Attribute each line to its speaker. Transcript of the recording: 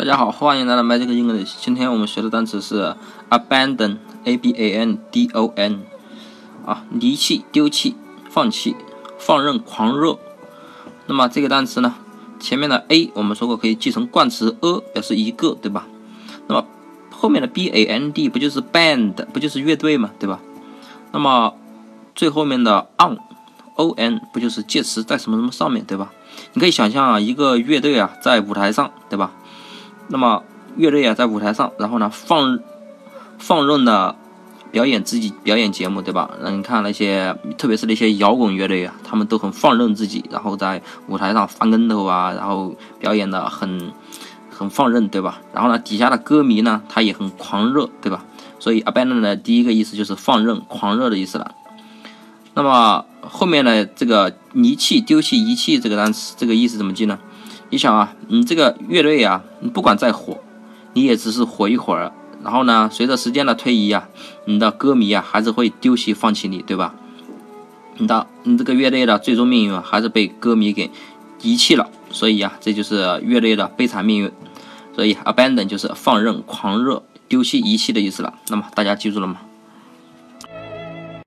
Speaker 1: 大家好，欢迎来到 Magic English。今天我们学的单词是 abandon，a b a n d o n，啊，离弃、丢弃、放弃、放任、狂热。那么这个单词呢，前面的 a 我们说过可以记成冠词 a，表示一个，对吧？那么后面的 b a n d 不就是 band，不就是乐队嘛，对吧？那么最后面的 on，o n 不就是介词在什么什么上面对吧？你可以想象啊，一个乐队啊在舞台上，对吧？那么乐队啊，在舞台上，然后呢，放放任的表演自己表演节目，对吧？那你看那些，特别是那些摇滚乐队啊，他们都很放任自己，然后在舞台上翻跟头啊，然后表演的很很放任，对吧？然后呢，底下的歌迷呢，他也很狂热，对吧？所以 abandon 的第一个意思就是放任、狂热的意思了。那么后面的这个离弃、丢弃、遗弃这个单词，这个意思怎么记呢？你想啊，你这个乐队啊，你不管再火，你也只是火一会儿。然后呢，随着时间的推移啊，你的歌迷啊还是会丢弃、放弃你，对吧？你的你这个乐队的最终命运啊，还是被歌迷给遗弃了。所以呀，这就是乐队的悲惨命运。所以，abandon 就是放任、狂热、丢弃、遗弃的意思了。那么大家记住了吗？